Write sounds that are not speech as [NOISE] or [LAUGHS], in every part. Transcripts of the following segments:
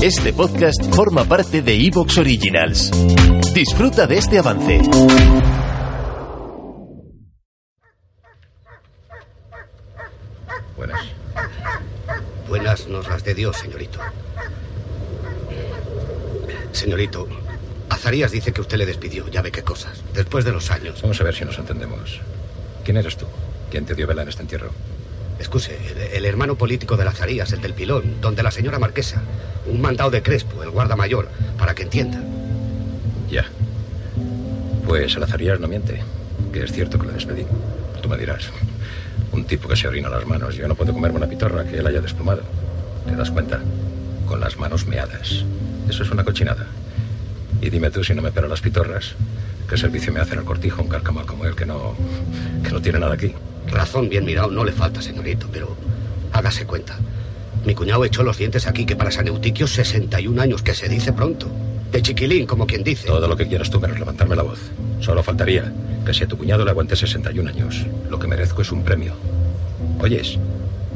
Este podcast forma parte de Evox Originals. Disfruta de este avance. Buenas. Buenas nos las de Dios, señorito. Señorito, Azarías dice que usted le despidió, ya ve qué cosas, después de los años. Vamos a ver si nos entendemos. ¿Quién eres tú? ¿Quién te dio vela en este entierro? Excuse, el, hermano político de Azarías, el del pilón, donde la señora marquesa. Un mandado de Crespo, el guarda mayor, para que entienda. Ya. Pues el Azarías no miente, que es cierto que le despedí. Tú me dirás, un tipo que se orina las manos, yo no puedo comerme una pitorra que él haya desplumado. ¿Te das cuenta? Con las manos meadas. Eso es una cochinada. Y dime tú si no me pero las pitorras, ¿qué servicio me hace en el cortijo un carcamal como él que no, que no tiene nada aquí? Razón bien mirado no le falta, señorito, pero hágase cuenta. Mi cuñado echó los dientes aquí que para San Eutiquio 61 años, que se dice pronto. De chiquilín, como quien dice. Todo lo que quieras tú menos levantarme la voz. Solo faltaría que si a tu cuñado le aguante 61 años, lo que merezco es un premio. Oyes,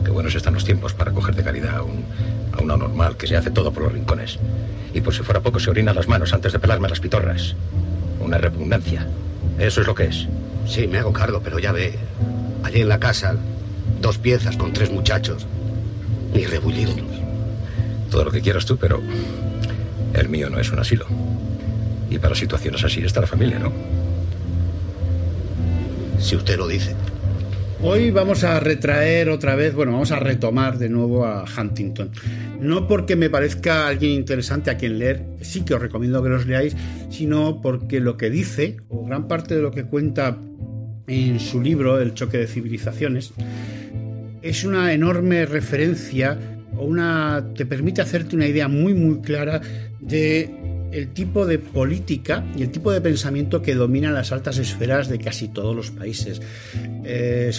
qué buenos están los tiempos para coger de caridad a un, a una normal que se hace todo por los rincones. Y por si fuera poco se orina las manos antes de pelarme las pitorras. Una repugnancia. Eso es lo que es. Sí, me hago cargo, pero ya ve. Allí en la casa, dos piezas con tres muchachos. Ni rebullidos. Todo lo que quieras tú, pero el mío no es un asilo. Y para situaciones así está la familia, ¿no? Si usted lo dice. Hoy vamos a retraer otra vez, bueno, vamos a retomar de nuevo a Huntington. No porque me parezca alguien interesante a quien leer, sí que os recomiendo que los leáis, sino porque lo que dice, o gran parte de lo que cuenta en su libro El choque de civilizaciones, es una enorme referencia o una te permite hacerte una idea muy muy clara de el tipo de política y el tipo de pensamiento que domina las altas esferas de casi todos los países.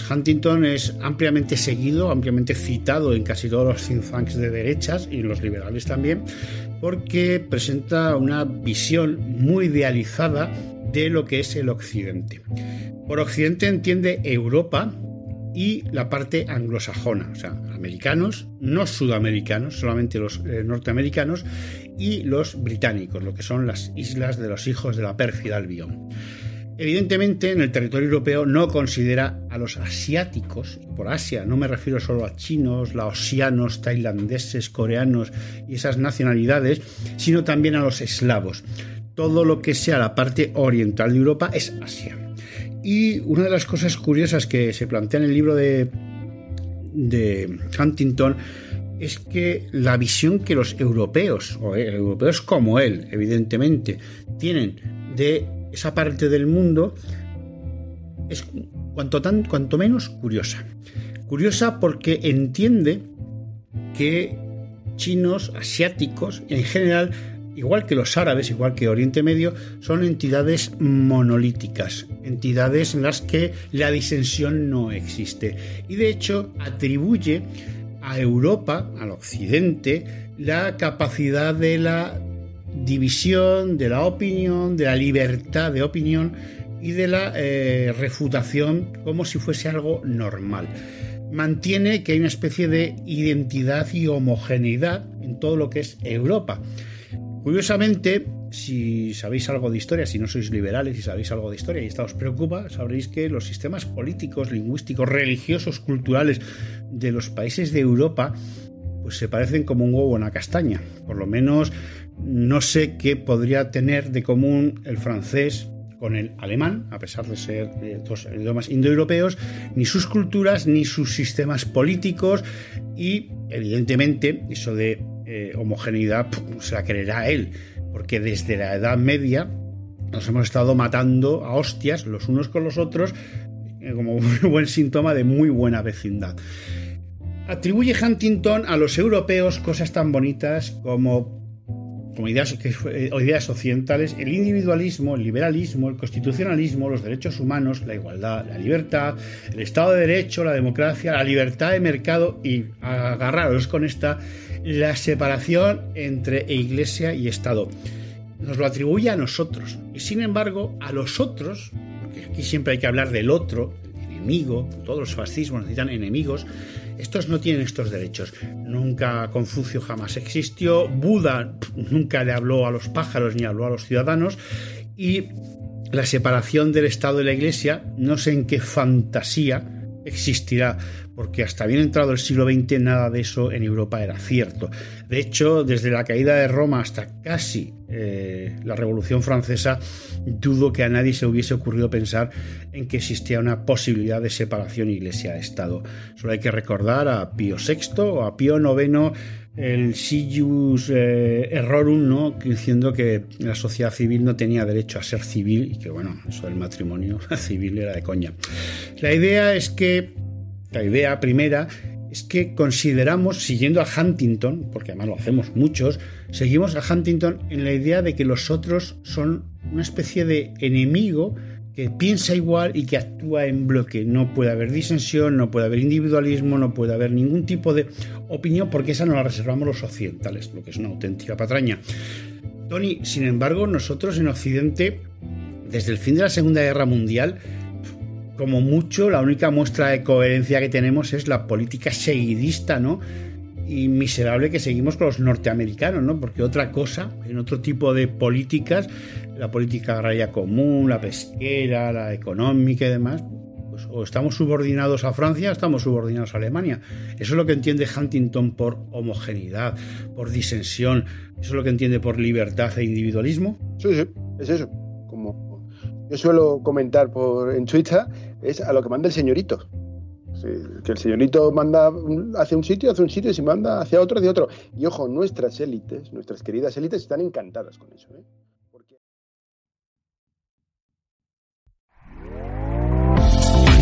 Huntington es ampliamente seguido, ampliamente citado en casi todos los think tanks de derechas y en los liberales también, porque presenta una visión muy idealizada de lo que es el Occidente. Por Occidente entiende Europa, y la parte anglosajona, o sea, americanos, no sudamericanos, solamente los eh, norteamericanos y los británicos, lo que son las islas de los hijos de la pérfida Albión. Evidentemente, en el territorio europeo no considera a los asiáticos, por Asia no me refiero solo a chinos, laosianos, tailandeses, coreanos y esas nacionalidades, sino también a los eslavos. Todo lo que sea la parte oriental de Europa es Asia. Y una de las cosas curiosas que se plantea en el libro de, Huntington es que la visión que los europeos, o europeos como él, evidentemente, tienen de esa parte del mundo es cuanto menos curiosa. Curiosa porque entiende que chinos, asiáticos, en general, igual que los árabes, igual que Oriente Medio, son entidades monolíticas, entidades en las que la disensión no existe. Y de hecho atribuye a Europa, al Occidente, la capacidad de la división, de la opinión, de la libertad de opinión y de la eh, refutación como si fuese algo normal. Mantiene que hay una especie de identidad y homogeneidad en todo lo que es Europa. Curiosamente, si sabéis algo de historia, si no sois liberales y sabéis algo de historia y esto os preocupa, sabréis que los sistemas políticos, lingüísticos, religiosos, culturales de los países de Europa pues se parecen como un huevo en la castaña. Por lo menos no sé qué podría tener de común el francés con el alemán, a pesar de ser dos idiomas indoeuropeos, ni sus culturas, ni sus sistemas políticos y, evidentemente, eso de eh, homogeneidad se la creerá él, porque desde la Edad Media nos hemos estado matando a hostias los unos con los otros eh, como un [LAUGHS] buen síntoma de muy buena vecindad. Atribuye Huntington a los europeos cosas tan bonitas como como ideas, eh, ideas occidentales, el individualismo, el liberalismo, el constitucionalismo, los derechos humanos, la igualdad, la libertad, el Estado de Derecho, la democracia, la libertad de mercado y agarraros con esta, la separación entre Iglesia y Estado. Nos lo atribuye a nosotros y sin embargo a los otros, porque aquí siempre hay que hablar del otro, todos los fascismos necesitan enemigos, estos no tienen estos derechos. Nunca Confucio jamás existió, Buda nunca le habló a los pájaros ni habló a los ciudadanos. Y la separación del Estado y la Iglesia, no sé en qué fantasía existirá, porque hasta bien entrado el siglo XX nada de eso en Europa era cierto. De hecho, desde la caída de Roma hasta casi eh, la Revolución Francesa, dudo que a nadie se hubiese ocurrido pensar en que existía una posibilidad de separación Iglesia-Estado. Solo hay que recordar a Pío VI o a Pío IX el sius eh, errorum, ¿no? diciendo que la sociedad civil no tenía derecho a ser civil y que, bueno, eso del matrimonio [LAUGHS] civil era de coña. La idea es que, la idea primera es que consideramos, siguiendo a Huntington, porque además lo hacemos muchos, seguimos a Huntington en la idea de que los otros son una especie de enemigo que piensa igual y que actúa en bloque. No puede haber disensión, no puede haber individualismo, no puede haber ningún tipo de opinión, porque esa no la reservamos los occidentales, lo que es una auténtica patraña. Tony, sin embargo, nosotros en Occidente, desde el fin de la Segunda Guerra Mundial, como mucho, la única muestra de coherencia que tenemos es la política seguidista, ¿no? y miserable que seguimos con los norteamericanos, ¿no? Porque otra cosa, en otro tipo de políticas, la política agraria común, la pesquera, la económica y demás, pues o estamos subordinados a Francia o estamos subordinados a Alemania. Eso es lo que entiende Huntington por homogeneidad, por disensión, eso es lo que entiende por libertad e individualismo. Sí, sí, es eso. Como suelo comentar por, en Twitter, es a lo que manda el señorito que el señorito manda hacia un sitio, hacia un sitio, y si manda hacia otro, hacia otro. Y ojo, nuestras élites, nuestras queridas élites, están encantadas con eso. ¿eh?